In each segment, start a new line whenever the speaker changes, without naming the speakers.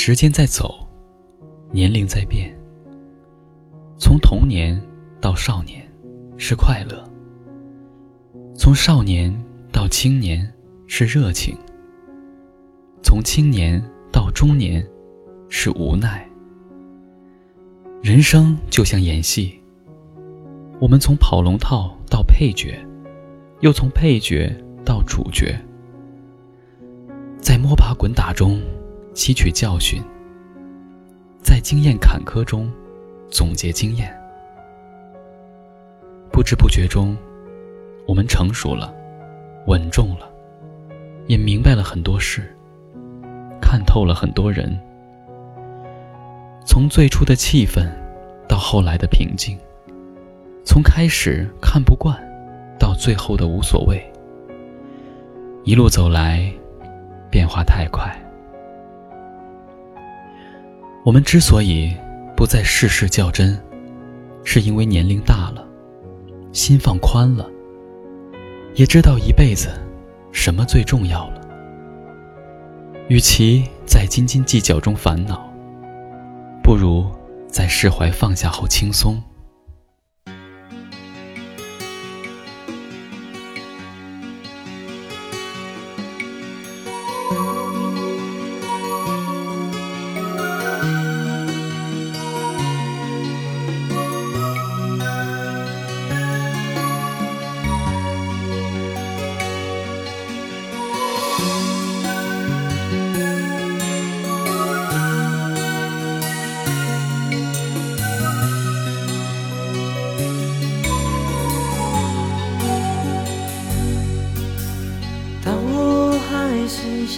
时间在走，年龄在变。从童年到少年是快乐，从少年到青年是热情，从青年到中年是无奈。人生就像演戏，我们从跑龙套到配角，又从配角到主角，在摸爬滚打中吸取教训，在经验坎坷中总结经验。不知不觉中，我们成熟了，稳重了，也明白了很多事，看透了很多人。从最初的气愤，到后来的平静；从开始看不惯，到最后的无所谓。一路走来，变化太快。我们之所以不再事事较真，是因为年龄大了，心放宽了，也知道一辈子什么最重要了。与其在斤斤计较中烦恼。不如在释怀放下后轻松。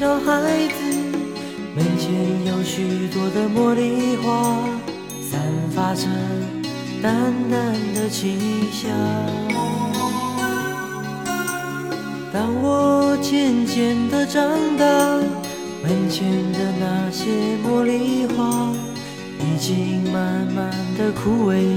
小孩子门前有许多的茉莉花，散发着淡淡的清香。当我渐渐的长大，门前的那些茉莉花已经慢慢的枯萎，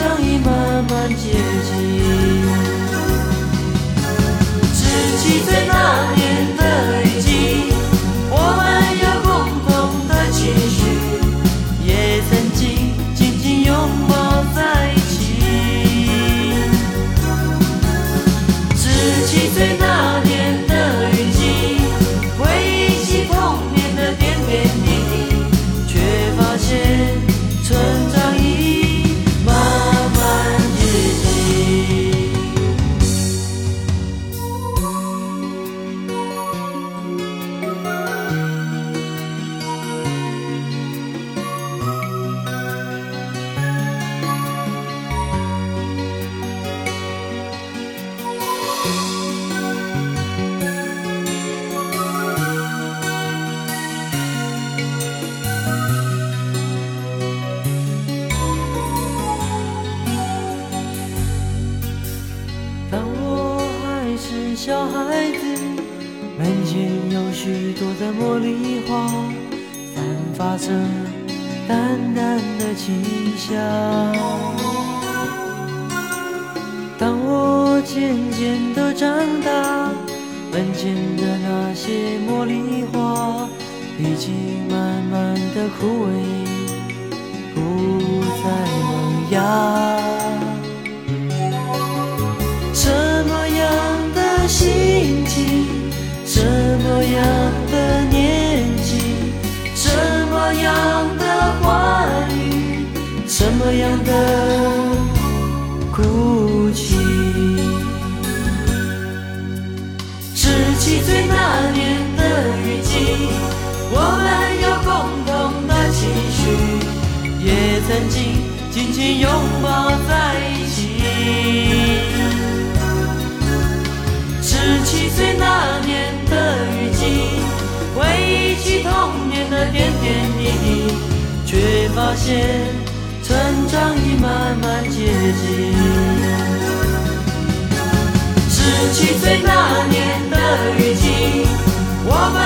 成长已慢慢接近。十七岁那年的雨季，我们有共同的期许，也曾经紧紧拥抱在一起。十七岁小孩子，门前有许多的茉莉花，散发着淡淡的清香。当我渐渐的长大，门前的那些茉莉花已经慢慢的枯萎，不再萌芽。什么样的年纪，什么样的欢愉，什么样的哭泣？十七岁那年的雨季。我们有共同的期许，也曾经紧紧拥抱发现成长已慢慢接近。十七岁那年的雨季，我们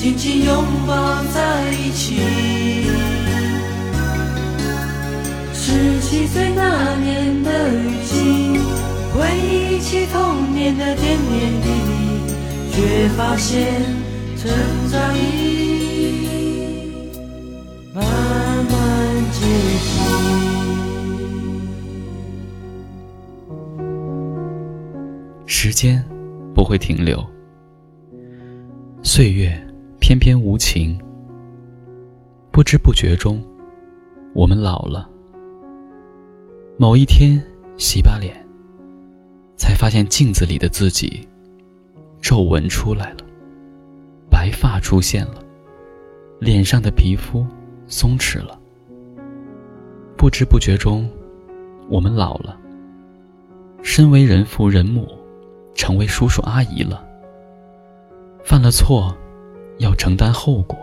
紧紧拥抱在一起。十七岁那年的雨季，回忆起童年的点点滴滴，却发现成长已慢慢接近。
时间不会停留，岁月翩翩无情。不知不觉中，我们老了。某一天洗把脸，才发现镜子里的自己，皱纹出来了，白发出现了，脸上的皮肤松弛了。不知不觉中，我们老了。身为人父人母，成为叔叔阿姨了。犯了错，要承担后果。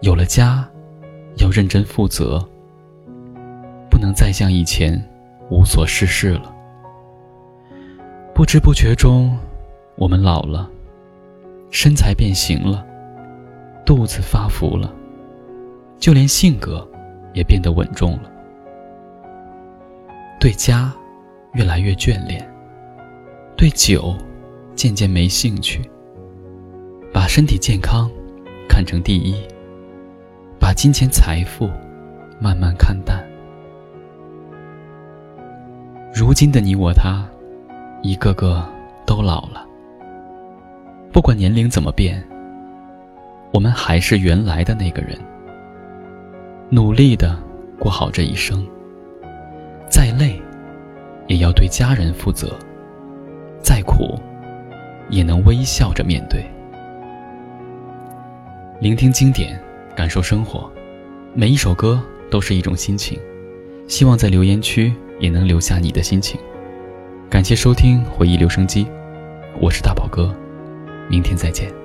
有了家，要认真负责。不能再像以前无所事事了。不知不觉中，我们老了，身材变形了，肚子发福了，就连性格也变得稳重了。对家越来越眷恋，对酒渐渐没兴趣，把身体健康看成第一，把金钱财富慢慢看淡。如今的你我他，一个个都老了。不管年龄怎么变，我们还是原来的那个人，努力的过好这一生。再累，也要对家人负责；再苦，也能微笑着面对。聆听经典，感受生活，每一首歌都是一种心情。希望在留言区也能留下你的心情。感谢收听回忆留声机，我是大宝哥，明天再见。